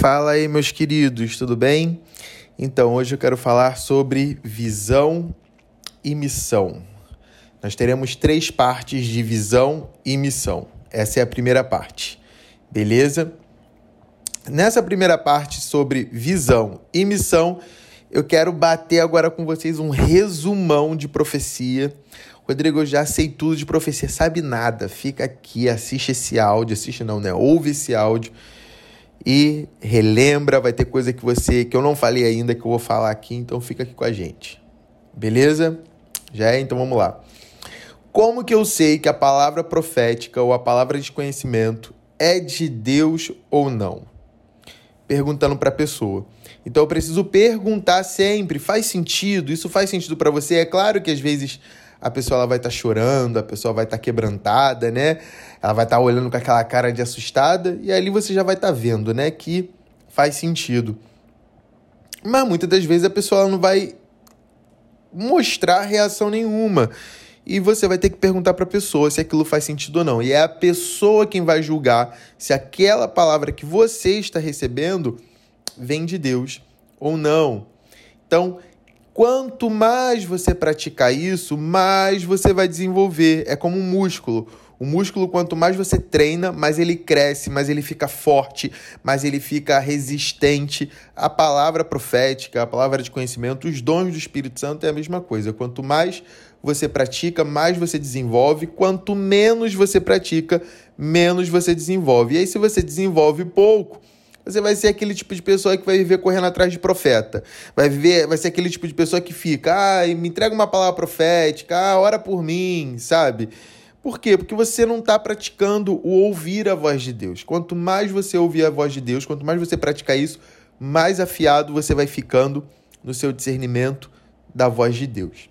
Fala aí, meus queridos, tudo bem? Então, hoje eu quero falar sobre visão e missão. Nós teremos três partes de visão e missão. Essa é a primeira parte, beleza? Nessa primeira parte sobre visão e missão, eu quero bater agora com vocês um resumão de profecia. Rodrigo, eu já sei tudo de profecia, sabe nada. Fica aqui, assiste esse áudio, assiste não, né? Ouve esse áudio e relembra, vai ter coisa que você que eu não falei ainda que eu vou falar aqui, então fica aqui com a gente. Beleza? Já é, então vamos lá. Como que eu sei que a palavra profética ou a palavra de conhecimento é de Deus ou não? Perguntando para a pessoa. Então eu preciso perguntar sempre, faz sentido? Isso faz sentido para você? É claro que às vezes a pessoa ela vai estar tá chorando, a pessoa vai estar tá quebrantada, né? Ela vai estar tá olhando com aquela cara de assustada e ali você já vai estar tá vendo, né, que faz sentido. Mas muitas das vezes a pessoa não vai mostrar reação nenhuma. E você vai ter que perguntar para a pessoa se aquilo faz sentido ou não. E é a pessoa quem vai julgar se aquela palavra que você está recebendo vem de Deus ou não. Então, Quanto mais você praticar isso, mais você vai desenvolver. É como um músculo. O músculo, quanto mais você treina, mais ele cresce, mais ele fica forte, mais ele fica resistente. A palavra profética, a palavra de conhecimento, os dons do Espírito Santo é a mesma coisa. Quanto mais você pratica, mais você desenvolve. Quanto menos você pratica, menos você desenvolve. E aí, se você desenvolve pouco, você vai ser aquele tipo de pessoa que vai viver correndo atrás de profeta. Vai viver, vai ser aquele tipo de pessoa que fica, ah, me entrega uma palavra profética, ah, ora por mim, sabe? Por quê? Porque você não está praticando o ouvir a voz de Deus. Quanto mais você ouvir a voz de Deus, quanto mais você praticar isso, mais afiado você vai ficando no seu discernimento da voz de Deus.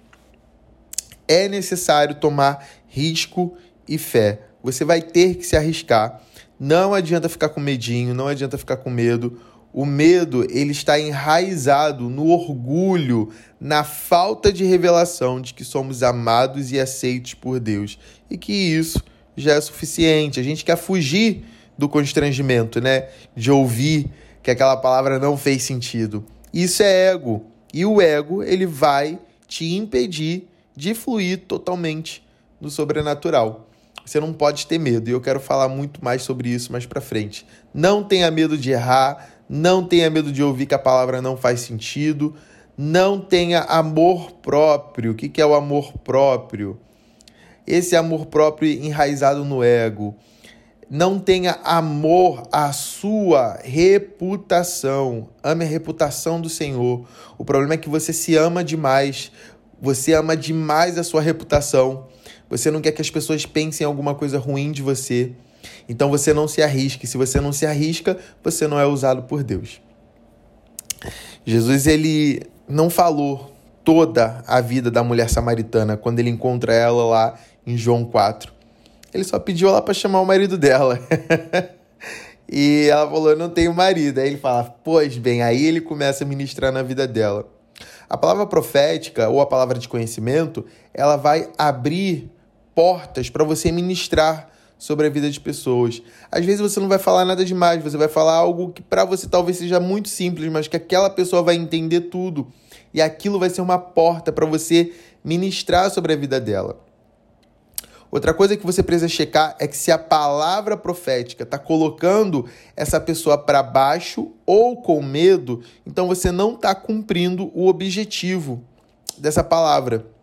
É necessário tomar risco e fé. Você vai ter que se arriscar não adianta ficar com medinho, não adianta ficar com medo. O medo, ele está enraizado no orgulho, na falta de revelação de que somos amados e aceitos por Deus e que isso já é suficiente. A gente quer fugir do constrangimento, né? De ouvir que aquela palavra não fez sentido. Isso é ego. E o ego, ele vai te impedir de fluir totalmente no sobrenatural. Você não pode ter medo. E eu quero falar muito mais sobre isso mais para frente. Não tenha medo de errar, não tenha medo de ouvir que a palavra não faz sentido, não tenha amor próprio. O que é o amor próprio? Esse amor próprio enraizado no ego. Não tenha amor à sua reputação. Ame a reputação do Senhor. O problema é que você se ama demais. Você ama demais a sua reputação. Você não quer que as pessoas pensem alguma coisa ruim de você. Então você não se arrisque. Se você não se arrisca, você não é usado por Deus. Jesus ele não falou toda a vida da mulher samaritana quando ele encontra ela lá em João 4. Ele só pediu ela para chamar o marido dela. e ela falou: "Eu não tenho marido". Aí ele fala: "Pois bem". Aí ele começa a ministrar na vida dela. A palavra profética ou a palavra de conhecimento, ela vai abrir portas para você ministrar sobre a vida de pessoas. Às vezes você não vai falar nada demais, você vai falar algo que para você talvez seja muito simples, mas que aquela pessoa vai entender tudo. E aquilo vai ser uma porta para você ministrar sobre a vida dela. Outra coisa que você precisa checar é que se a palavra profética está colocando essa pessoa para baixo ou com medo, então você não está cumprindo o objetivo dessa palavra.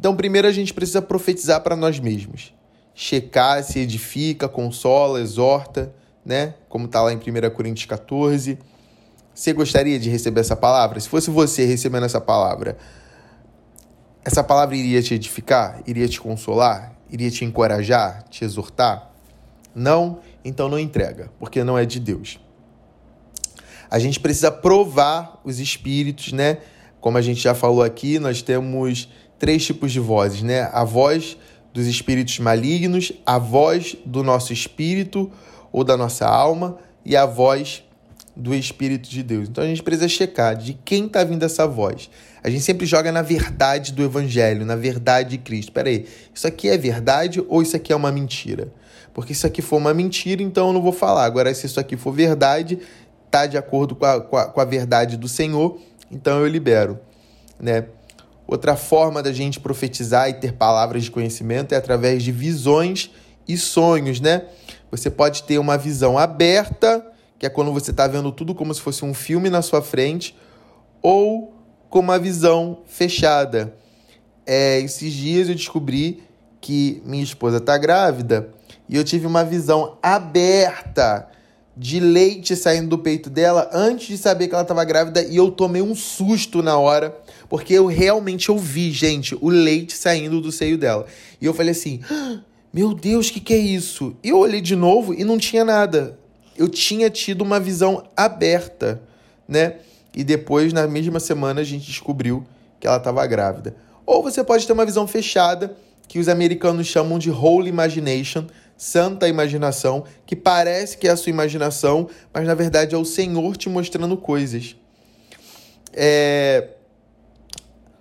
Então, primeiro a gente precisa profetizar para nós mesmos. Checar se edifica, consola, exorta, né? Como está lá em 1 Coríntios 14. Você gostaria de receber essa palavra? Se fosse você recebendo essa palavra, essa palavra iria te edificar? Iria te consolar? Iria te encorajar? Te exortar? Não? Então não entrega, porque não é de Deus. A gente precisa provar os espíritos, né? Como a gente já falou aqui, nós temos três tipos de vozes, né? A voz dos espíritos malignos, a voz do nosso espírito ou da nossa alma e a voz do Espírito de Deus. Então a gente precisa checar de quem está vindo essa voz. A gente sempre joga na verdade do Evangelho, na verdade de Cristo. Espera aí, isso aqui é verdade ou isso aqui é uma mentira? Porque se isso aqui for uma mentira, então eu não vou falar. Agora, se isso aqui for verdade, tá de acordo com a, com a, com a verdade do Senhor, então eu libero, né? Outra forma da gente profetizar e ter palavras de conhecimento é através de visões e sonhos, né? Você pode ter uma visão aberta, que é quando você está vendo tudo como se fosse um filme na sua frente, ou com uma visão fechada. É, esses dias eu descobri que minha esposa está grávida e eu tive uma visão aberta de leite saindo do peito dela antes de saber que ela estava grávida e eu tomei um susto na hora, porque eu realmente ouvi, gente, o leite saindo do seio dela. E eu falei assim: ah, meu Deus, o que, que é isso? E eu olhei de novo e não tinha nada. Eu tinha tido uma visão aberta, né? E depois, na mesma semana, a gente descobriu que ela estava grávida. Ou você pode ter uma visão fechada, que os americanos chamam de Holy Imagination, santa imaginação, que parece que é a sua imaginação, mas na verdade é o Senhor te mostrando coisas. É...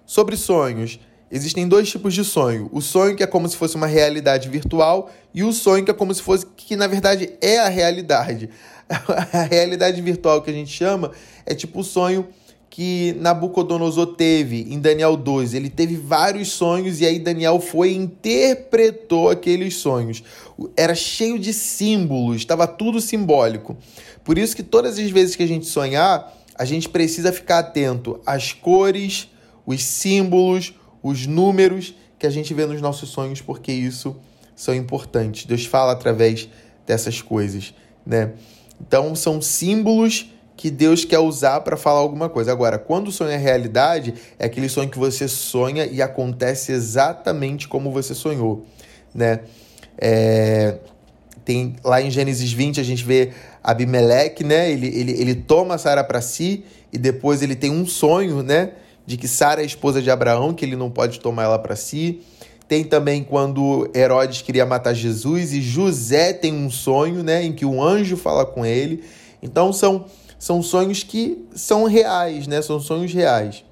Sobre sonhos, existem dois tipos de sonho. O sonho que é como se fosse uma realidade virtual e o sonho que é como se fosse que na verdade é a realidade. A realidade virtual que a gente chama é tipo o sonho que Nabucodonosor teve em Daniel 2. Ele teve vários sonhos e aí Daniel foi e interpretou aqueles sonhos. Era cheio de símbolos, estava tudo simbólico. Por isso que todas as vezes que a gente sonhar, a gente precisa ficar atento às cores, os símbolos, os números que a gente vê nos nossos sonhos, porque isso são importantes. Deus fala através dessas coisas, né? Então são símbolos que Deus quer usar para falar alguma coisa. Agora, quando o sonho é realidade, é aquele sonho que você sonha e acontece exatamente como você sonhou, né? É, tem lá em Gênesis 20 a gente vê Abimeleque, né? Ele, ele, ele toma Sara para si e depois ele tem um sonho, né? De que Sara é esposa de Abraão, que ele não pode tomar ela para si. Tem também quando Herodes queria matar Jesus e José tem um sonho, né? Em que um anjo fala com ele. Então são são sonhos que são reais, né? São sonhos reais.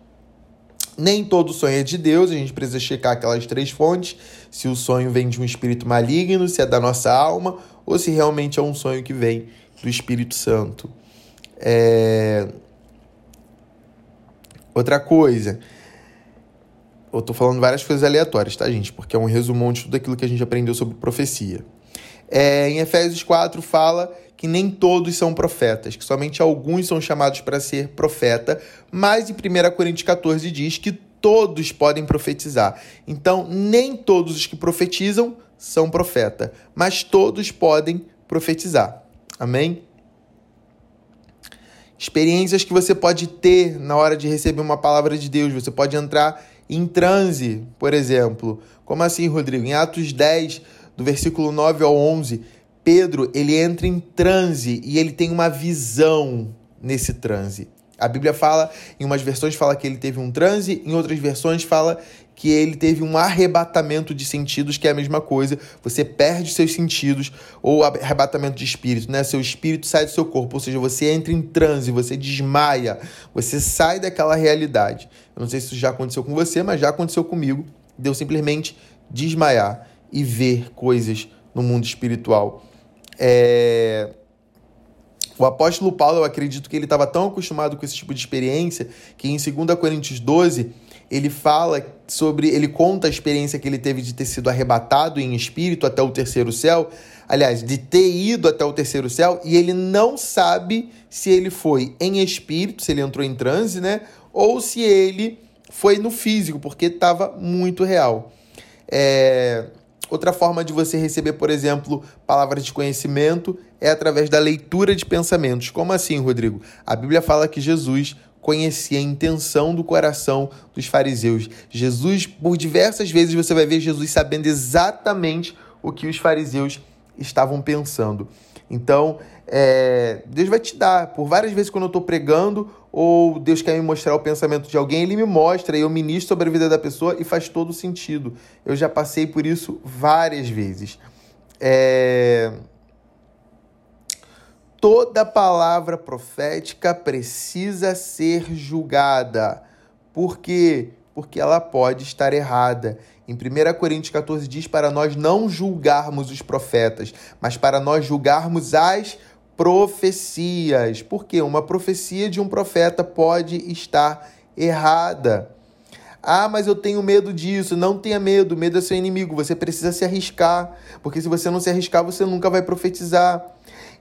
Nem todo sonho é de Deus, a gente precisa checar aquelas três fontes: se o sonho vem de um espírito maligno, se é da nossa alma, ou se realmente é um sonho que vem do Espírito Santo. É... Outra coisa, eu tô falando várias coisas aleatórias, tá, gente? Porque é um resumão de tudo aquilo que a gente aprendeu sobre profecia. É, em Efésios 4 fala que nem todos são profetas, que somente alguns são chamados para ser profeta, mas em 1 Coríntios 14 diz que todos podem profetizar. Então, nem todos os que profetizam são profeta, mas todos podem profetizar. Amém? Experiências que você pode ter na hora de receber uma palavra de Deus. Você pode entrar em transe, por exemplo. Como assim, Rodrigo? Em Atos 10, do versículo 9 ao 11, Pedro, ele entra em transe e ele tem uma visão nesse transe. A Bíblia fala, em umas versões fala que ele teve um transe, em outras versões fala que ele teve um arrebatamento de sentidos, que é a mesma coisa. Você perde seus sentidos, ou arrebatamento de espírito, né? Seu espírito sai do seu corpo, ou seja, você entra em transe, você desmaia, você sai daquela realidade. Eu não sei se isso já aconteceu com você, mas já aconteceu comigo. Deu simplesmente desmaiar e ver coisas no mundo espiritual. É... O apóstolo Paulo, eu acredito que ele estava tão acostumado com esse tipo de experiência que em 2 Coríntios 12 ele fala sobre, ele conta a experiência que ele teve de ter sido arrebatado em espírito até o terceiro céu, aliás, de ter ido até o terceiro céu, e ele não sabe se ele foi em espírito, se ele entrou em transe, né, ou se ele foi no físico, porque estava muito real. É... Outra forma de você receber, por exemplo, palavras de conhecimento é através da leitura de pensamentos. Como assim, Rodrigo? A Bíblia fala que Jesus conhecia a intenção do coração dos fariseus. Jesus, por diversas vezes, você vai ver Jesus sabendo exatamente o que os fariseus estavam pensando. Então, é, Deus vai te dar. Por várias vezes, quando eu estou pregando, ou Deus quer me mostrar o pensamento de alguém, Ele me mostra e eu ministro sobre a vida da pessoa e faz todo sentido. Eu já passei por isso várias vezes. É... Toda palavra profética precisa ser julgada. Por quê? Porque ela pode estar errada. Em 1 Coríntios 14 diz para nós não julgarmos os profetas, mas para nós julgarmos as profecias. Porque uma profecia de um profeta pode estar errada. Ah, mas eu tenho medo disso. Não tenha medo, medo é seu inimigo. Você precisa se arriscar, porque se você não se arriscar, você nunca vai profetizar.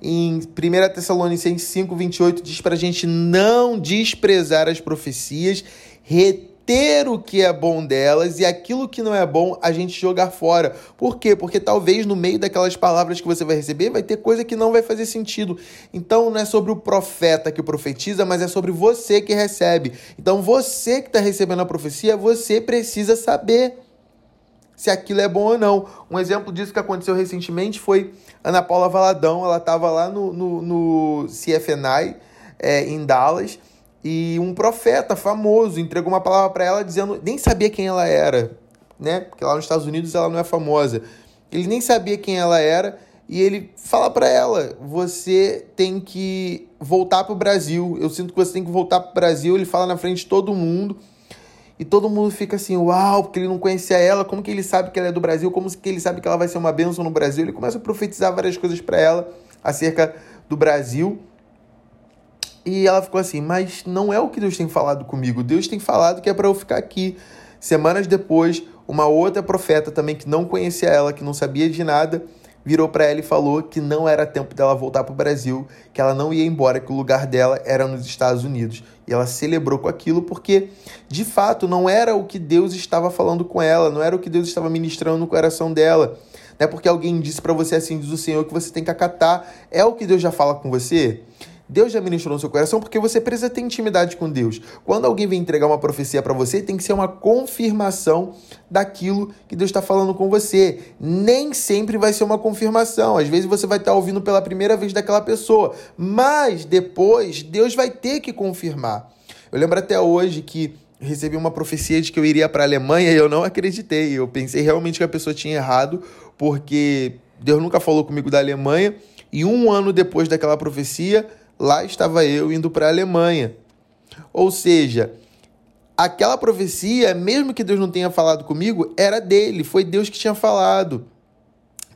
Em 1 Tessalonicenses 5, 28, diz para a gente não desprezar as profecias, reter ter o que é bom delas e aquilo que não é bom a gente jogar fora. Por quê? Porque talvez no meio daquelas palavras que você vai receber vai ter coisa que não vai fazer sentido. Então não é sobre o profeta que profetiza, mas é sobre você que recebe. Então você que está recebendo a profecia, você precisa saber se aquilo é bom ou não. Um exemplo disso que aconteceu recentemente foi Ana Paula Valadão. Ela estava lá no, no, no CFNI, é, em Dallas, e um profeta famoso entregou uma palavra para ela dizendo, nem sabia quem ela era, né? Porque lá nos Estados Unidos ela não é famosa. Ele nem sabia quem ela era e ele fala para ela: "Você tem que voltar para o Brasil. Eu sinto que você tem que voltar para o Brasil". Ele fala na frente de todo mundo. E todo mundo fica assim, uau, porque ele não conhecia ela, como que ele sabe que ela é do Brasil, como que ele sabe que ela vai ser uma bênção no Brasil. Ele começa a profetizar várias coisas para ela acerca do Brasil. E ela ficou assim: Mas não é o que Deus tem falado comigo. Deus tem falado que é para eu ficar aqui. Semanas depois, uma outra profeta também que não conhecia ela, que não sabia de nada, virou para ela e falou que não era tempo dela voltar para o Brasil, que ela não ia embora, que o lugar dela era nos Estados Unidos. E ela celebrou com aquilo porque, de fato, não era o que Deus estava falando com ela, não era o que Deus estava ministrando no coração dela. Não é porque alguém disse para você assim, diz o Senhor, que você tem que acatar. É o que Deus já fala com você? Deus já ministrou no seu coração porque você precisa ter intimidade com Deus. Quando alguém vem entregar uma profecia para você, tem que ser uma confirmação daquilo que Deus está falando com você. Nem sempre vai ser uma confirmação. Às vezes você vai estar tá ouvindo pela primeira vez daquela pessoa, mas depois Deus vai ter que confirmar. Eu lembro até hoje que recebi uma profecia de que eu iria para a Alemanha e eu não acreditei. Eu pensei realmente que a pessoa tinha errado, porque Deus nunca falou comigo da Alemanha. E um ano depois daquela profecia, lá estava eu indo para a Alemanha. Ou seja, aquela profecia, mesmo que Deus não tenha falado comigo, era dele, foi Deus que tinha falado.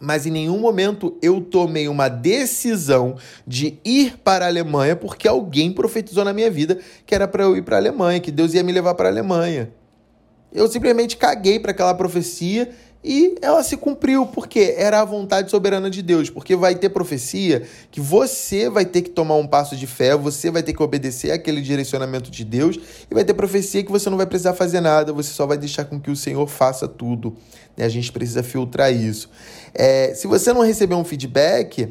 Mas em nenhum momento eu tomei uma decisão de ir para a Alemanha porque alguém profetizou na minha vida que era para eu ir para a Alemanha, que Deus ia me levar para a Alemanha. Eu simplesmente caguei para aquela profecia e ela se cumpriu, porque era a vontade soberana de Deus. Porque vai ter profecia que você vai ter que tomar um passo de fé, você vai ter que obedecer aquele direcionamento de Deus, e vai ter profecia que você não vai precisar fazer nada, você só vai deixar com que o Senhor faça tudo. A gente precisa filtrar isso. É, se você não receber um feedback,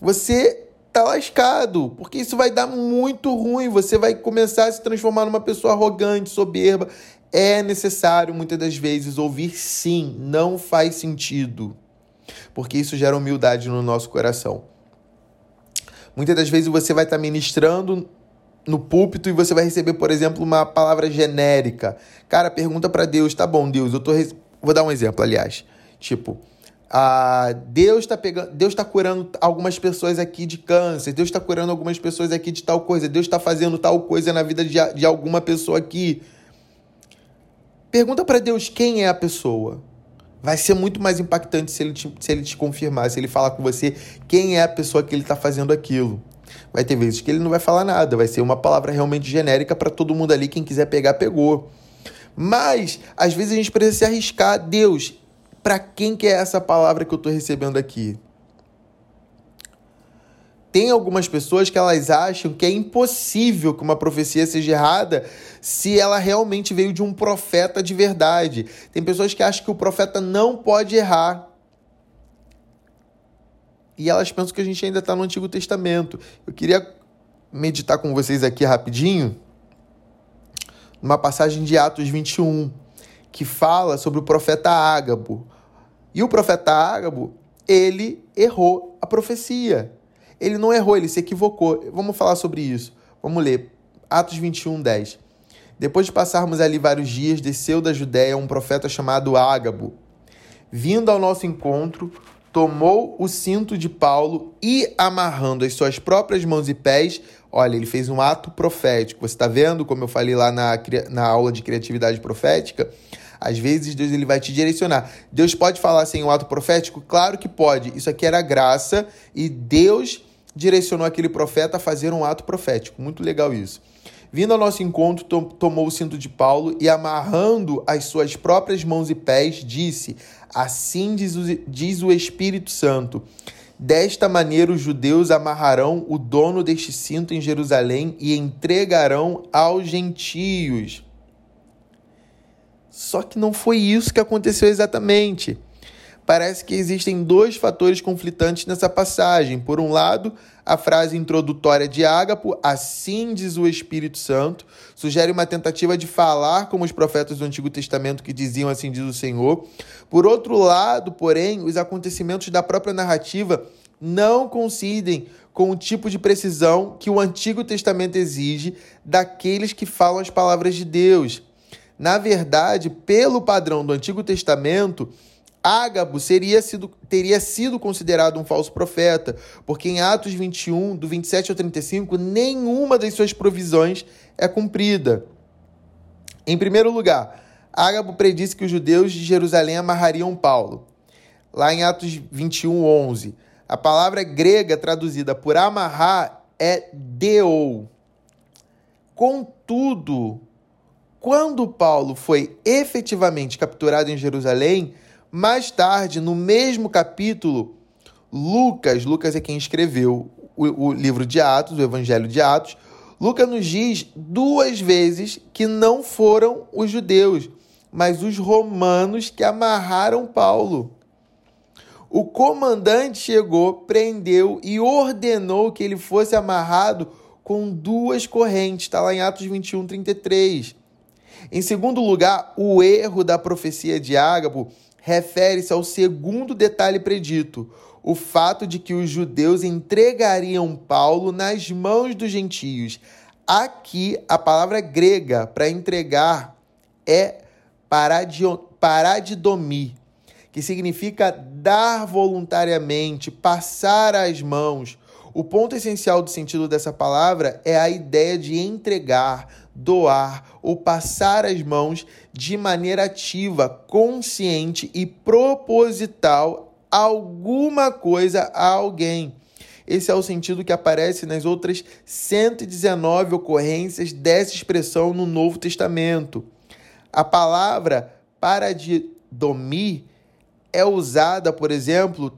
você tá lascado, porque isso vai dar muito ruim. Você vai começar a se transformar numa pessoa arrogante, soberba. É necessário muitas das vezes ouvir sim, não faz sentido, porque isso gera humildade no nosso coração. Muitas das vezes você vai estar ministrando no púlpito e você vai receber, por exemplo, uma palavra genérica. Cara, pergunta para Deus, tá bom, Deus, eu tô vou dar um exemplo, aliás. Tipo, ah, Deus está pegando, Deus está curando algumas pessoas aqui de câncer, Deus está curando algumas pessoas aqui de tal coisa, Deus está fazendo tal coisa na vida de, de alguma pessoa aqui. Pergunta para Deus quem é a pessoa. Vai ser muito mais impactante se ele, te, se ele te confirmar, se ele falar com você quem é a pessoa que ele está fazendo aquilo. Vai ter vezes que ele não vai falar nada, vai ser uma palavra realmente genérica para todo mundo ali. Quem quiser pegar, pegou. Mas, às vezes, a gente precisa se arriscar. Deus, para quem que é essa palavra que eu estou recebendo aqui? Tem algumas pessoas que elas acham que é impossível que uma profecia seja errada se ela realmente veio de um profeta de verdade. Tem pessoas que acham que o profeta não pode errar. E elas pensam que a gente ainda está no Antigo Testamento. Eu queria meditar com vocês aqui rapidinho uma passagem de Atos 21, que fala sobre o profeta Ágabo. E o profeta Ágabo, ele errou a profecia. Ele não errou, ele se equivocou. Vamos falar sobre isso. Vamos ler. Atos 21, 10. Depois de passarmos ali vários dias, desceu da Judéia um profeta chamado Ágabo. Vindo ao nosso encontro, tomou o cinto de Paulo e, amarrando as suas próprias mãos e pés, olha, ele fez um ato profético. Você está vendo, como eu falei lá na, na aula de criatividade profética? Às vezes Deus ele vai te direcionar. Deus pode falar sem um ato profético? Claro que pode. Isso aqui era graça e Deus direcionou aquele profeta a fazer um ato profético. Muito legal isso. Vindo ao nosso encontro, to tomou o cinto de Paulo e, amarrando as suas próprias mãos e pés, disse: Assim diz o, diz o Espírito Santo. Desta maneira, os judeus amarrarão o dono deste cinto em Jerusalém e entregarão aos gentios. Só que não foi isso que aconteceu exatamente parece que existem dois fatores conflitantes nessa passagem. Por um lado, a frase introdutória de Ágapo, assim diz o Espírito Santo, sugere uma tentativa de falar como os profetas do Antigo Testamento que diziam assim diz o Senhor. Por outro lado, porém, os acontecimentos da própria narrativa não coincidem com o tipo de precisão que o Antigo Testamento exige daqueles que falam as palavras de Deus. Na verdade, pelo padrão do Antigo Testamento, Ágabo seria sido, teria sido considerado um falso profeta, porque em Atos 21, do 27 ao 35, nenhuma das suas provisões é cumprida. Em primeiro lugar, Ágabo predisse que os judeus de Jerusalém amarrariam Paulo. Lá em Atos 21, 11, a palavra grega traduzida por amarrar é deou. Contudo, quando Paulo foi efetivamente capturado em Jerusalém, mais tarde, no mesmo capítulo, Lucas, Lucas é quem escreveu o, o livro de Atos, o Evangelho de Atos, Lucas nos diz duas vezes que não foram os judeus, mas os romanos que amarraram Paulo. O comandante chegou, prendeu e ordenou que ele fosse amarrado com duas correntes. Está lá em Atos 21, 33. Em segundo lugar, o erro da profecia de Ágabo refere-se ao segundo detalhe predito, o fato de que os judeus entregariam Paulo nas mãos dos gentios. Aqui, a palavra grega para entregar é paradidomir, que significa dar voluntariamente, passar as mãos. O ponto essencial do sentido dessa palavra é a ideia de entregar, doar ou passar as mãos de maneira ativa, consciente e proposital alguma coisa a alguém. Esse é o sentido que aparece nas outras 119 ocorrências dessa expressão no Novo Testamento. A palavra paradidomir é usada, por exemplo,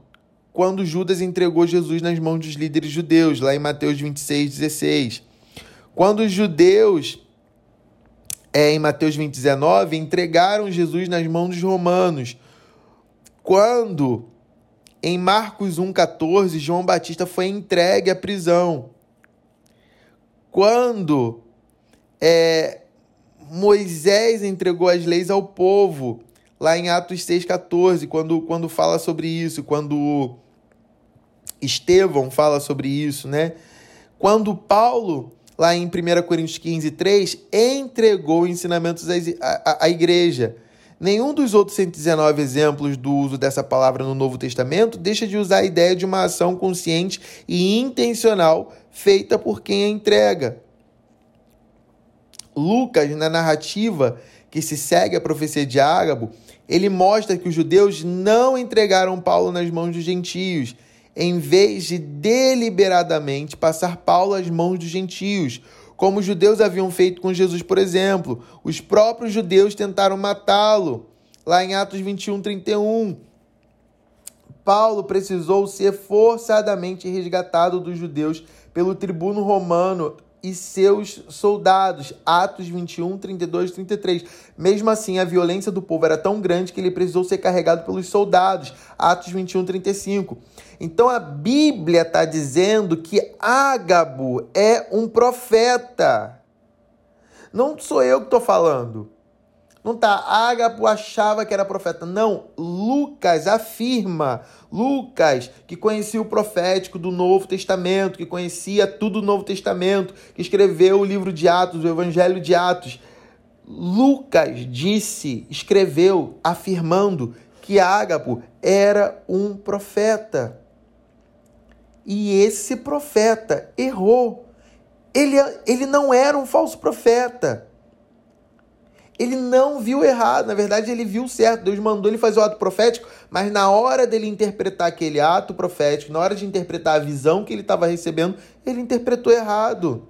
quando Judas entregou Jesus nas mãos dos líderes judeus, lá em Mateus 26, 16. Quando os judeus é, em Mateus 20, 19, entregaram Jesus nas mãos dos romanos. Quando, em Marcos 1,14, João Batista foi entregue à prisão. Quando é, Moisés entregou as leis ao povo, lá em Atos 6,14, quando, quando fala sobre isso, quando Estevão fala sobre isso, né? Quando Paulo lá em 1 Coríntios 15, 3, entregou ensinamentos à, à, igreja. Nenhum dos outros 119 exemplos do uso dessa palavra no Novo Testamento deixa de usar a ideia de uma ação consciente e intencional feita por quem a entrega. Lucas, na narrativa que se segue a profecia de Ágabo, ele mostra que os judeus não entregaram Paulo nas mãos dos gentios em vez de deliberadamente passar Paulo às mãos dos gentios, como os judeus haviam feito com Jesus, por exemplo. Os próprios judeus tentaram matá-lo, lá em Atos 21, 31. Paulo precisou ser forçadamente resgatado dos judeus pelo tribuno romano e seus soldados. Atos 21, 32 33. Mesmo assim, a violência do povo era tão grande que ele precisou ser carregado pelos soldados. Atos 21, 35. Então a Bíblia está dizendo que Ágabo é um profeta. Não sou eu que estou falando. Não tá, Ágabo achava que era profeta. Não, Lucas afirma. Lucas, que conhecia o profético do Novo Testamento, que conhecia tudo do Novo Testamento, que escreveu o livro de Atos, o Evangelho de Atos. Lucas disse, escreveu, afirmando que Ágabo era um profeta. E esse profeta errou. Ele, ele não era um falso profeta. Ele não viu errado, na verdade ele viu certo. Deus mandou ele fazer o ato profético, mas na hora dele interpretar aquele ato profético, na hora de interpretar a visão que ele estava recebendo, ele interpretou errado.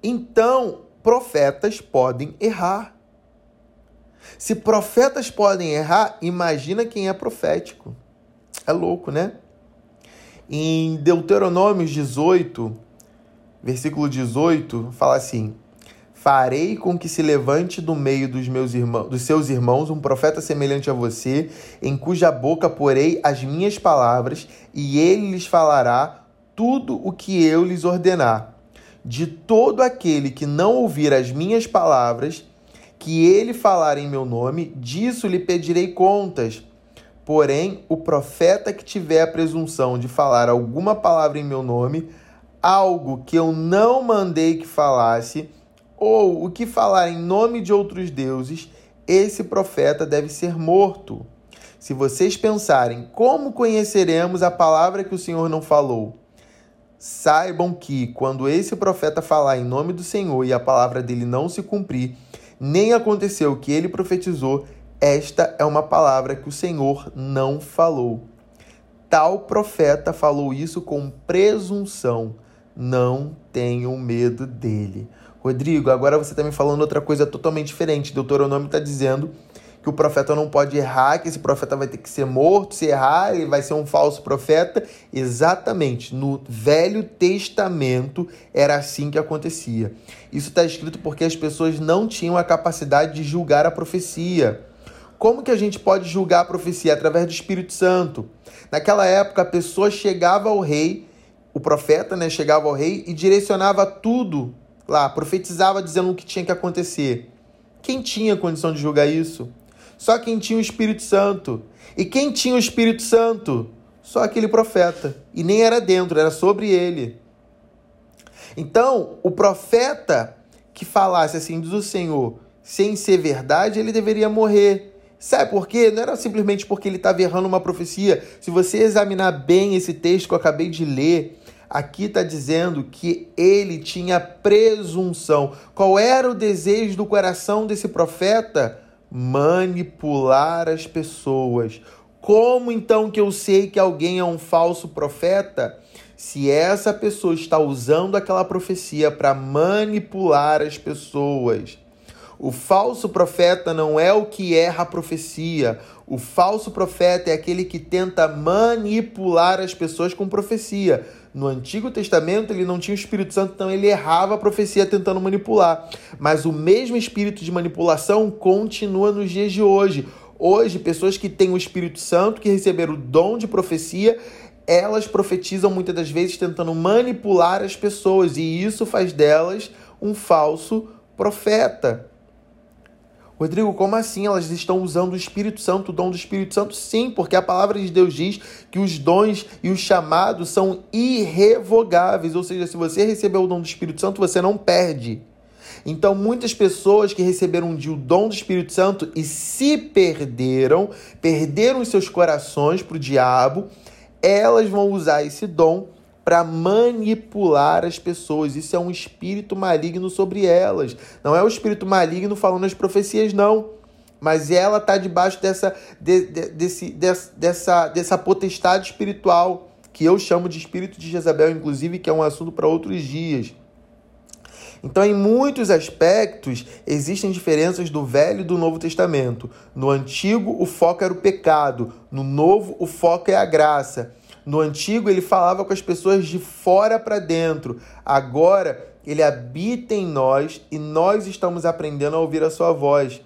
Então, profetas podem errar. Se profetas podem errar, imagina quem é profético. É louco, né? Em Deuteronômio 18, versículo 18, fala assim: Farei com que se levante do meio dos meus irmãos, dos seus irmãos um profeta semelhante a você, em cuja boca porei as minhas palavras, e ele lhes falará tudo o que eu lhes ordenar. De todo aquele que não ouvir as minhas palavras, que ele falar em meu nome, disso lhe pedirei contas. Porém, o profeta que tiver a presunção de falar alguma palavra em meu nome, algo que eu não mandei que falasse, ou o que falar em nome de outros deuses, esse profeta deve ser morto. Se vocês pensarem como conheceremos a palavra que o Senhor não falou, saibam que quando esse profeta falar em nome do Senhor e a palavra dele não se cumprir, nem aconteceu o que ele profetizou, esta é uma palavra que o Senhor não falou. Tal profeta falou isso com presunção não tenham medo dele. Rodrigo, agora você está me falando outra coisa totalmente diferente. Deuteronômio está dizendo que o profeta não pode errar, que esse profeta vai ter que ser morto. Se errar, ele vai ser um falso profeta. Exatamente. No Velho Testamento era assim que acontecia. Isso está escrito porque as pessoas não tinham a capacidade de julgar a profecia. Como que a gente pode julgar a profecia? Através do Espírito Santo. Naquela época, a pessoa chegava ao rei o profeta né, chegava ao rei e direcionava tudo lá, profetizava dizendo o que tinha que acontecer. Quem tinha condição de julgar isso? Só quem tinha o Espírito Santo. E quem tinha o Espírito Santo? Só aquele profeta. E nem era dentro, era sobre ele. Então, o profeta que falasse assim, diz o Senhor, sem ser verdade, ele deveria morrer. Sabe por quê? Não era simplesmente porque ele estava errando uma profecia. Se você examinar bem esse texto que eu acabei de ler, Aqui está dizendo que ele tinha presunção. Qual era o desejo do coração desse profeta? Manipular as pessoas. Como então que eu sei que alguém é um falso profeta? Se essa pessoa está usando aquela profecia para manipular as pessoas. O falso profeta não é o que erra a profecia. O falso profeta é aquele que tenta manipular as pessoas com profecia. No Antigo Testamento ele não tinha o Espírito Santo, então ele errava a profecia tentando manipular. Mas o mesmo espírito de manipulação continua nos dias de hoje. Hoje, pessoas que têm o Espírito Santo, que receberam o dom de profecia, elas profetizam muitas das vezes tentando manipular as pessoas, e isso faz delas um falso profeta. Rodrigo, como assim elas estão usando o Espírito Santo, o dom do Espírito Santo? Sim, porque a palavra de Deus diz que os dons e os chamados são irrevogáveis, ou seja, se você recebeu o dom do Espírito Santo, você não perde. Então, muitas pessoas que receberam um dia o dom do Espírito Santo e se perderam, perderam seus corações para o diabo, elas vão usar esse dom para manipular as pessoas. Isso é um espírito maligno sobre elas. Não é o espírito maligno falando as profecias, não. Mas ela está debaixo dessa, de, de, desse, dessa, dessa potestade espiritual, que eu chamo de espírito de Jezabel, inclusive, que é um assunto para outros dias. Então, em muitos aspectos, existem diferenças do Velho e do Novo Testamento. No Antigo, o foco era o pecado, no Novo, o foco é a graça. No antigo, ele falava com as pessoas de fora para dentro. Agora, ele habita em nós e nós estamos aprendendo a ouvir a sua voz.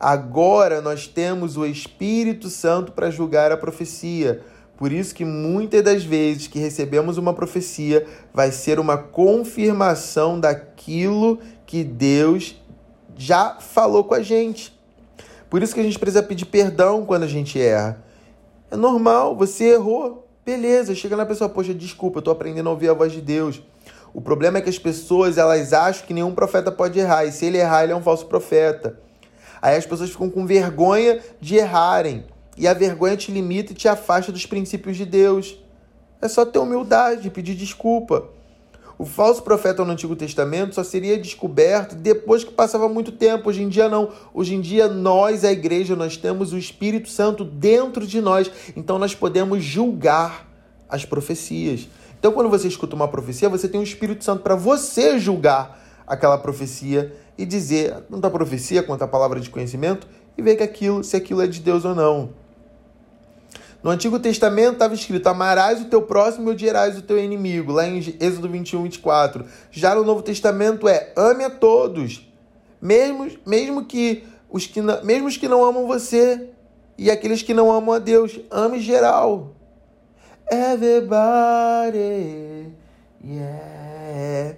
Agora nós temos o Espírito Santo para julgar a profecia. Por isso que muitas das vezes que recebemos uma profecia vai ser uma confirmação daquilo que Deus já falou com a gente. Por isso que a gente precisa pedir perdão quando a gente erra. É normal, você errou. Beleza, chega na pessoa, poxa, desculpa, eu tô aprendendo a ouvir a voz de Deus. O problema é que as pessoas, elas acham que nenhum profeta pode errar, e se ele errar, ele é um falso profeta. Aí as pessoas ficam com vergonha de errarem, e a vergonha te limita e te afasta dos princípios de Deus. É só ter humildade, pedir desculpa. O falso profeta no Antigo Testamento só seria descoberto depois que passava muito tempo. Hoje em dia não. Hoje em dia nós, a igreja, nós temos o Espírito Santo dentro de nós. Então nós podemos julgar as profecias. Então quando você escuta uma profecia, você tem o Espírito Santo para você julgar aquela profecia e dizer tanto a profecia quanto a palavra de conhecimento e ver que aquilo, se aquilo é de Deus ou não. No Antigo Testamento estava escrito: Amarás o teu próximo e odiarás o teu inimigo, lá em Êxodo 21, 24. Já no Novo Testamento é: ame a todos, mesmo, mesmo, que os que não, mesmo os que não amam você e aqueles que não amam a Deus. Ame geral. Everybody, yeah.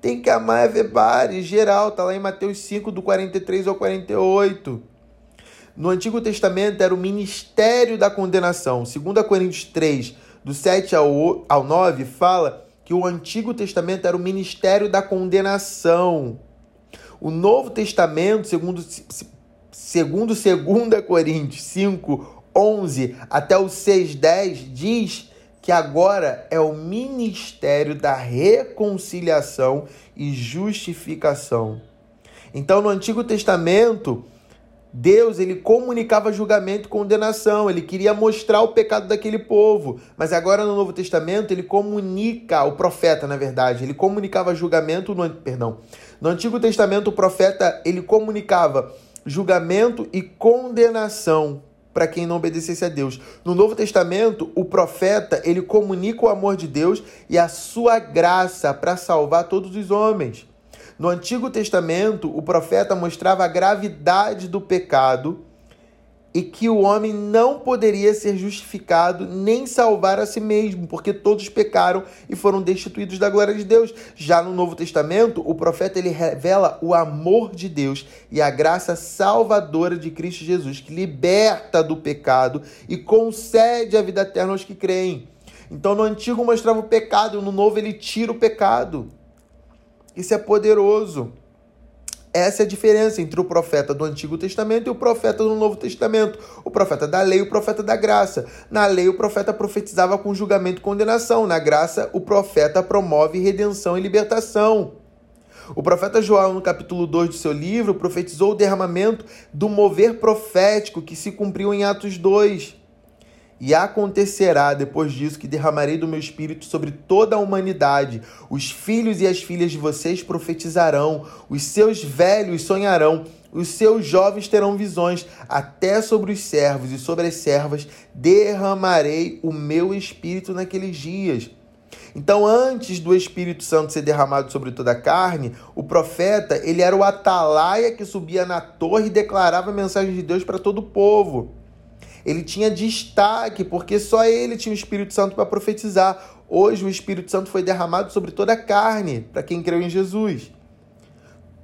Tem que amar everybody, geral. Tá lá em Mateus 5, do 43 ao 48. No Antigo Testamento era o ministério da condenação. 2 Coríntios 3, do 7 ao, ao 9, fala que o Antigo Testamento era o ministério da condenação. O Novo Testamento, segundo, segundo 2 Coríntios 5, 11 até o 6, 10, diz que agora é o ministério da reconciliação e justificação. Então, no Antigo Testamento, Deus ele comunicava julgamento e condenação, ele queria mostrar o pecado daquele povo, mas agora no Novo Testamento ele comunica, o profeta na verdade, ele comunicava julgamento, no, perdão, no Antigo Testamento o profeta ele comunicava julgamento e condenação para quem não obedecesse a Deus. No Novo Testamento, o profeta, ele comunica o amor de Deus e a sua graça para salvar todos os homens. No Antigo Testamento, o profeta mostrava a gravidade do pecado e que o homem não poderia ser justificado nem salvar a si mesmo, porque todos pecaram e foram destituídos da glória de Deus. Já no Novo Testamento, o profeta ele revela o amor de Deus e a graça salvadora de Cristo Jesus, que liberta do pecado e concede a vida eterna aos que creem. Então, no antigo mostrava o pecado, no novo ele tira o pecado. Isso é poderoso. Essa é a diferença entre o profeta do Antigo Testamento e o profeta do Novo Testamento. O profeta da lei e o profeta da graça. Na lei, o profeta profetizava com julgamento e condenação. Na graça, o profeta promove redenção e libertação. O profeta João, no capítulo 2 do seu livro, profetizou o derramamento do mover profético que se cumpriu em Atos 2. E acontecerá depois disso que derramarei do meu espírito sobre toda a humanidade. Os filhos e as filhas de vocês profetizarão, os seus velhos sonharão, os seus jovens terão visões, até sobre os servos e sobre as servas derramarei o meu espírito naqueles dias. Então, antes do Espírito Santo ser derramado sobre toda a carne, o profeta, ele era o atalaia que subia na torre e declarava a mensagem de Deus para todo o povo ele tinha destaque, porque só ele tinha o Espírito Santo para profetizar. Hoje o Espírito Santo foi derramado sobre toda a carne, para quem creu em Jesus.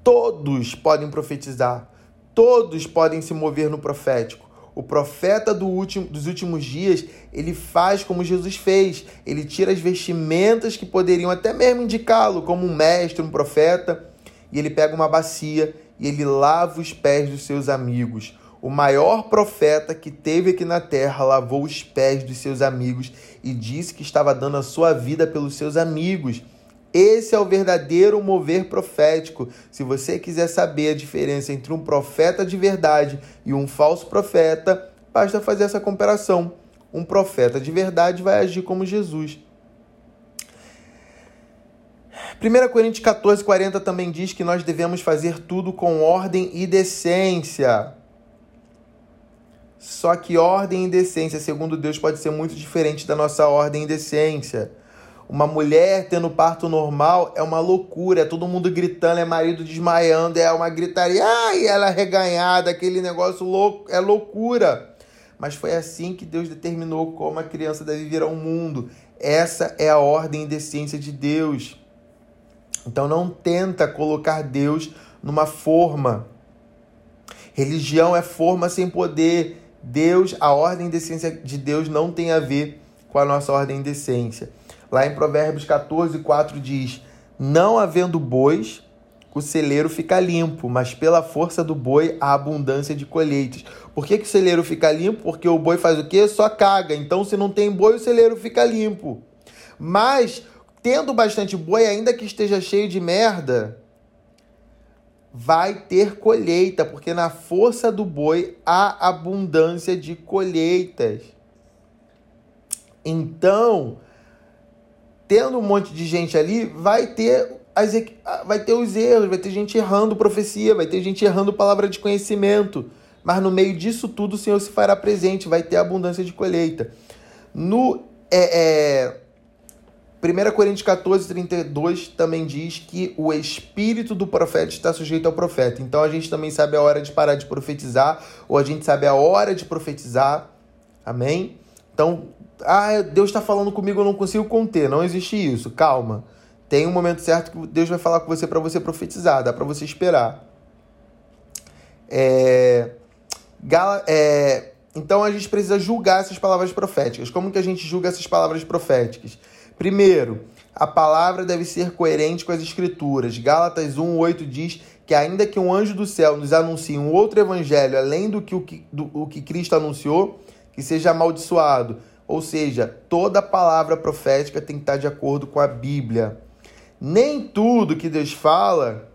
Todos podem profetizar, todos podem se mover no profético. O profeta do último, dos últimos dias, ele faz como Jesus fez. Ele tira as vestimentas que poderiam até mesmo indicá-lo como um mestre, um profeta, e ele pega uma bacia e ele lava os pés dos seus amigos. O maior profeta que teve aqui na terra lavou os pés dos seus amigos e disse que estava dando a sua vida pelos seus amigos. Esse é o verdadeiro mover profético. Se você quiser saber a diferença entre um profeta de verdade e um falso profeta, basta fazer essa comparação. Um profeta de verdade vai agir como Jesus. 1 Coríntios 14, 40 também diz que nós devemos fazer tudo com ordem e decência. Só que ordem e decência, segundo Deus, pode ser muito diferente da nossa ordem e decência. Uma mulher tendo parto normal é uma loucura, é todo mundo gritando, é marido desmaiando, é uma gritaria, ai, ela é reganhada, aquele negócio louco, é loucura. Mas foi assim que Deus determinou como a criança deve vir ao mundo. Essa é a ordem e decência de Deus. Então não tenta colocar Deus numa forma. Religião é forma sem poder. Deus, a ordem de decência de Deus não tem a ver com a nossa ordem de decência. Lá em Provérbios 14, 4 diz: Não havendo bois, o celeiro fica limpo, mas pela força do boi a abundância de colheitas. Por que, que o celeiro fica limpo? Porque o boi faz o quê? Só caga. Então, se não tem boi, o celeiro fica limpo. Mas tendo bastante boi, ainda que esteja cheio de merda, vai ter colheita, porque na força do boi há abundância de colheitas. Então, tendo um monte de gente ali, vai ter as, vai ter os erros, vai ter gente errando profecia, vai ter gente errando palavra de conhecimento. Mas no meio disso tudo o Senhor se fará presente, vai ter abundância de colheita. No é, é, 1 Coríntios 14, 32 também diz que o espírito do profeta está sujeito ao profeta. Então a gente também sabe a hora de parar de profetizar, ou a gente sabe a hora de profetizar. Amém? Então, ah, Deus está falando comigo, eu não consigo conter. Não existe isso. Calma. Tem um momento certo que Deus vai falar com você para você profetizar, dá para você esperar. É, Gala, é, então a gente precisa julgar essas palavras proféticas. Como que a gente julga essas palavras proféticas? Primeiro, a palavra deve ser coerente com as escrituras. Gálatas 1:8 diz que ainda que um anjo do céu nos anuncie um outro evangelho além do que o que, do, o que Cristo anunciou, que seja amaldiçoado. Ou seja, toda palavra profética tem que estar de acordo com a Bíblia. Nem tudo que Deus fala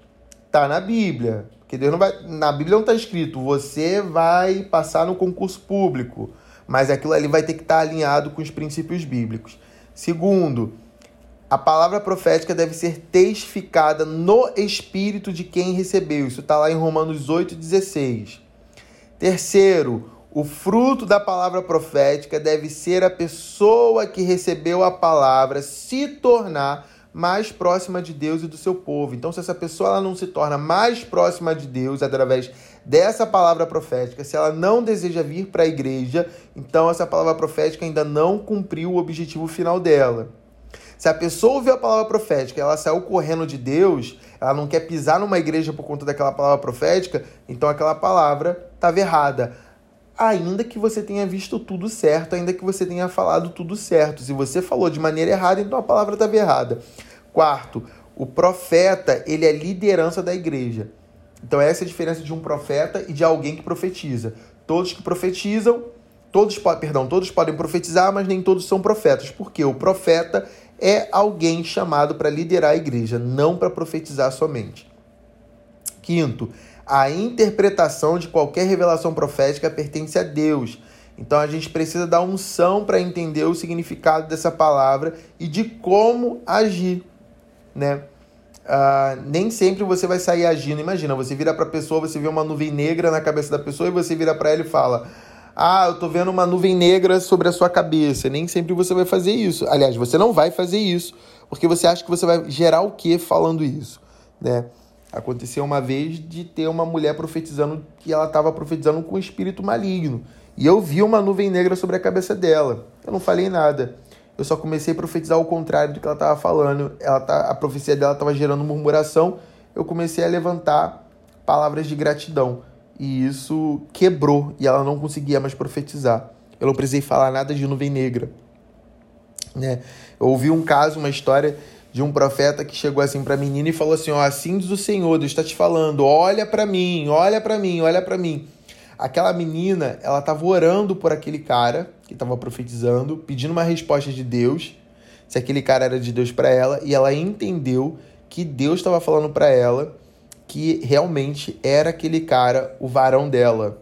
está na Bíblia. Porque Deus não vai. Na Bíblia não está escrito, você vai passar no concurso público. Mas aquilo ali vai ter que estar alinhado com os princípios bíblicos. Segundo, a palavra profética deve ser testificada no espírito de quem recebeu. Isso está lá em Romanos 8,16. Terceiro, o fruto da palavra profética deve ser a pessoa que recebeu a palavra se tornar mais próxima de Deus e do seu povo. Então, se essa pessoa ela não se torna mais próxima de Deus através dessa palavra profética, se ela não deseja vir para a igreja, então essa palavra profética ainda não cumpriu o objetivo final dela. Se a pessoa ouviu a palavra profética ela saiu correndo de Deus, ela não quer pisar numa igreja por conta daquela palavra profética, então aquela palavra estava errada ainda que você tenha visto tudo certo, ainda que você tenha falado tudo certo. Se você falou de maneira errada, então a palavra estava errada. Quarto, o profeta, ele é liderança da igreja. Então essa é a diferença de um profeta e de alguém que profetiza. Todos que profetizam, todos, perdão, todos podem profetizar, mas nem todos são profetas. Porque o profeta é alguém chamado para liderar a igreja, não para profetizar somente. Quinto, a interpretação de qualquer revelação profética pertence a Deus. Então a gente precisa dar unção para entender o significado dessa palavra e de como agir, né? Uh, nem sempre você vai sair agindo. Imagina, você vira para a pessoa, você vê uma nuvem negra na cabeça da pessoa e você vira para ela e fala: Ah, eu tô vendo uma nuvem negra sobre a sua cabeça. Nem sempre você vai fazer isso. Aliás, você não vai fazer isso, porque você acha que você vai gerar o que falando isso, né? Aconteceu uma vez de ter uma mulher profetizando que ela estava profetizando com um espírito maligno. E eu vi uma nuvem negra sobre a cabeça dela. Eu não falei nada. Eu só comecei a profetizar o contrário do que ela estava falando. Ela tá, a profecia dela estava gerando murmuração. Eu comecei a levantar palavras de gratidão. E isso quebrou e ela não conseguia mais profetizar. Eu não precisei falar nada de nuvem negra. Né? Eu ouvi um caso, uma história de um profeta que chegou assim para a menina e falou assim: ó, assim diz o Senhor, Deus está te falando, olha para mim, olha para mim, olha para mim. Aquela menina, ela estava orando por aquele cara que estava profetizando, pedindo uma resposta de Deus, se aquele cara era de Deus para ela, e ela entendeu que Deus estava falando para ela que realmente era aquele cara o varão dela.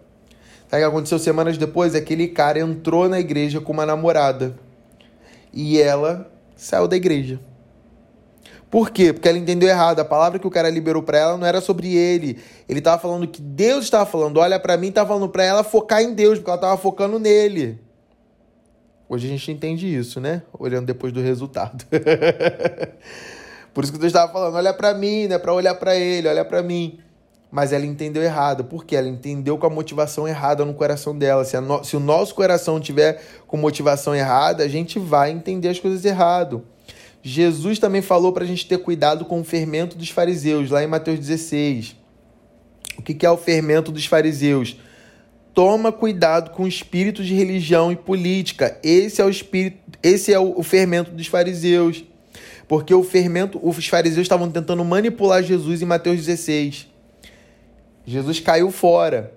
Sabe o que aconteceu semanas depois? Aquele cara entrou na igreja com uma namorada e ela saiu da igreja. Por quê? Porque ela entendeu errado. A palavra que o cara liberou para ela não era sobre ele. Ele estava falando que Deus estava falando. Olha para mim, estava falando para ela focar em Deus, porque ela estava focando nele. Hoje a gente entende isso, né? Olhando depois do resultado. Por isso que Deus estava falando, olha para mim, não é para olhar para ele, olha para mim. Mas ela entendeu errado. Por quê? Ela entendeu com a motivação errada no coração dela. Se, no... se o nosso coração tiver com motivação errada, a gente vai entender as coisas errado. Jesus também falou para a gente ter cuidado com o fermento dos fariseus, lá em Mateus 16. O que é o fermento dos fariseus? Toma cuidado com o espírito de religião e política. Esse é o espírito, esse é o, o fermento dos fariseus. Porque o fermento, os fariseus estavam tentando manipular Jesus em Mateus 16. Jesus caiu fora.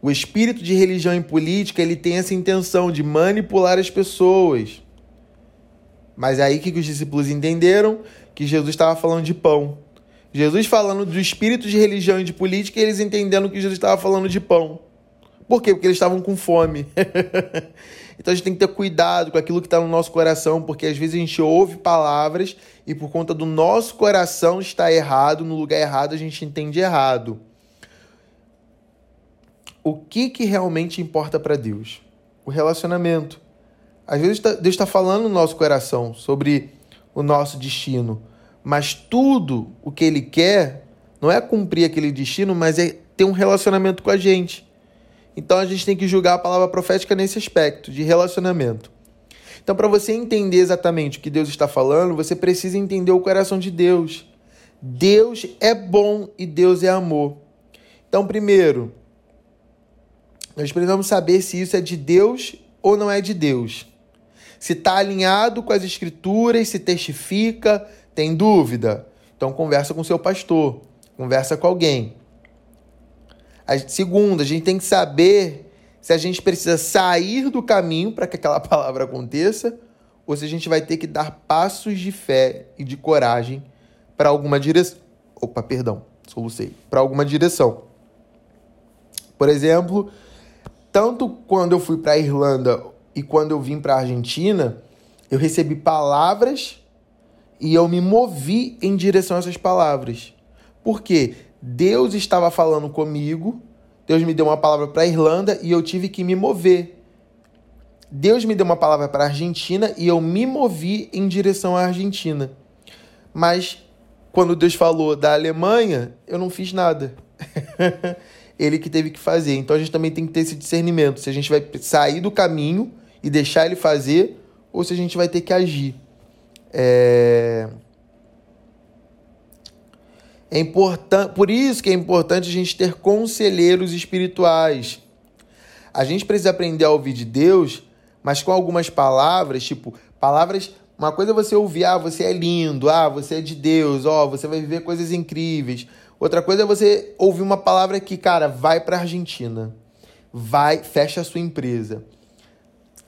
O espírito de religião e política, ele tem essa intenção de manipular as pessoas. Mas aí que os discípulos entenderam que Jesus estava falando de pão. Jesus falando do espírito de religião e de política, eles entendendo que Jesus estava falando de pão. Por quê? Porque eles estavam com fome. então a gente tem que ter cuidado com aquilo que está no nosso coração, porque às vezes a gente ouve palavras e por conta do nosso coração estar errado, no lugar errado, a gente entende errado. O que, que realmente importa para Deus? O relacionamento. Às vezes tá, Deus está falando no nosso coração sobre o nosso destino, mas tudo o que Ele quer não é cumprir aquele destino, mas é ter um relacionamento com a gente. Então a gente tem que julgar a palavra profética nesse aspecto de relacionamento. Então, para você entender exatamente o que Deus está falando, você precisa entender o coração de Deus. Deus é bom e Deus é amor. Então, primeiro, nós precisamos saber se isso é de Deus ou não é de Deus. Se está alinhado com as Escrituras, se testifica, tem dúvida? Então, conversa com seu pastor, conversa com alguém. A, segunda, a gente tem que saber se a gente precisa sair do caminho para que aquela palavra aconteça ou se a gente vai ter que dar passos de fé e de coragem para alguma direção. Opa, perdão, solucei. Para alguma direção. Por exemplo, tanto quando eu fui para a Irlanda e quando eu vim para a Argentina, eu recebi palavras e eu me movi em direção a essas palavras. Por quê? Deus estava falando comigo, Deus me deu uma palavra para a Irlanda e eu tive que me mover. Deus me deu uma palavra para a Argentina e eu me movi em direção à Argentina. Mas quando Deus falou da Alemanha, eu não fiz nada. ele que teve que fazer. Então a gente também tem que ter esse discernimento se a gente vai sair do caminho e deixar ele fazer ou se a gente vai ter que agir. É... É importante, por isso que é importante a gente ter conselheiros espirituais. A gente precisa aprender a ouvir de Deus, mas com algumas palavras, tipo, palavras, uma coisa é você ouvir, ah, você é lindo, ah, você é de Deus, ó, oh, você vai viver coisas incríveis. Outra coisa é você ouvir uma palavra que, cara, vai para Argentina. Vai, fecha a sua empresa.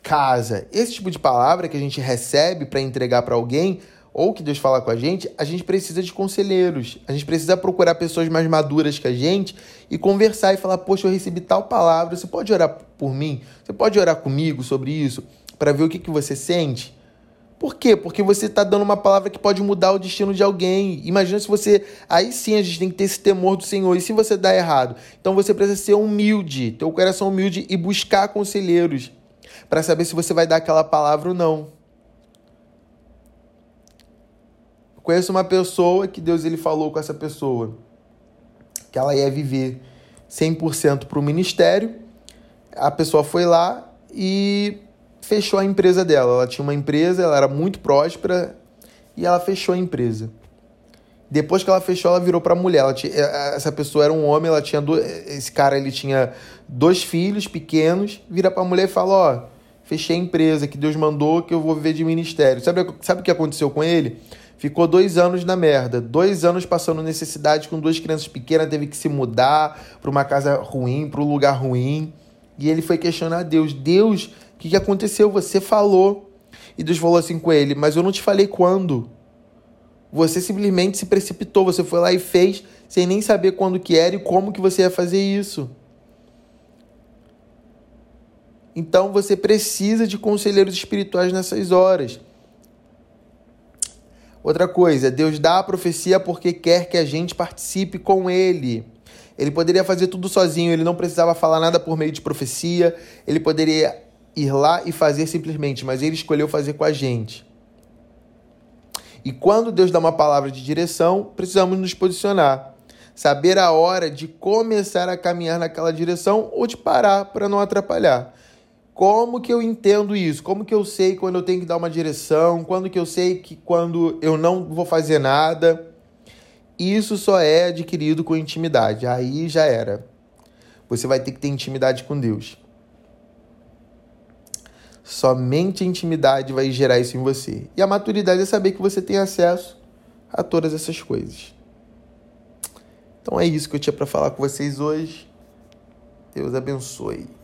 Casa. Esse tipo de palavra que a gente recebe para entregar para alguém, ou que Deus fala com a gente, a gente precisa de conselheiros. A gente precisa procurar pessoas mais maduras que a gente e conversar e falar: Poxa, eu recebi tal palavra, você pode orar por mim? Você pode orar comigo sobre isso? Para ver o que, que você sente? Por quê? Porque você está dando uma palavra que pode mudar o destino de alguém. Imagina se você. Aí sim a gente tem que ter esse temor do Senhor. E se você dá errado? Então você precisa ser humilde, ter o coração humilde e buscar conselheiros para saber se você vai dar aquela palavra ou não. Conheço uma pessoa que Deus ele falou com essa pessoa que ela ia viver 100% para o ministério. A pessoa foi lá e fechou a empresa dela. Ela tinha uma empresa, ela era muito próspera e ela fechou a empresa. Depois que ela fechou, ela virou para mulher. Tinha, é, essa pessoa era um homem, ela tinha do, esse cara ele tinha dois filhos pequenos. Vira para a mulher e fala: ó, fechei a empresa que Deus mandou que eu vou viver de ministério. Sabe, sabe o que aconteceu com ele? Ficou dois anos na merda, dois anos passando necessidade com duas crianças pequenas, teve que se mudar para uma casa ruim, para um lugar ruim. E ele foi questionar Deus: Deus, o que, que aconteceu? Você falou. E Deus falou assim com ele: Mas eu não te falei quando. Você simplesmente se precipitou, você foi lá e fez sem nem saber quando que era e como que você ia fazer isso. Então você precisa de conselheiros espirituais nessas horas. Outra coisa, Deus dá a profecia porque quer que a gente participe com Ele. Ele poderia fazer tudo sozinho, ele não precisava falar nada por meio de profecia, ele poderia ir lá e fazer simplesmente, mas ele escolheu fazer com a gente. E quando Deus dá uma palavra de direção, precisamos nos posicionar. Saber a hora de começar a caminhar naquela direção ou de parar para não atrapalhar. Como que eu entendo isso? Como que eu sei quando eu tenho que dar uma direção? Quando que eu sei que quando eu não vou fazer nada? Isso só é adquirido com intimidade. Aí já era. Você vai ter que ter intimidade com Deus. Somente a intimidade vai gerar isso em você. E a maturidade é saber que você tem acesso a todas essas coisas. Então é isso que eu tinha para falar com vocês hoje. Deus abençoe.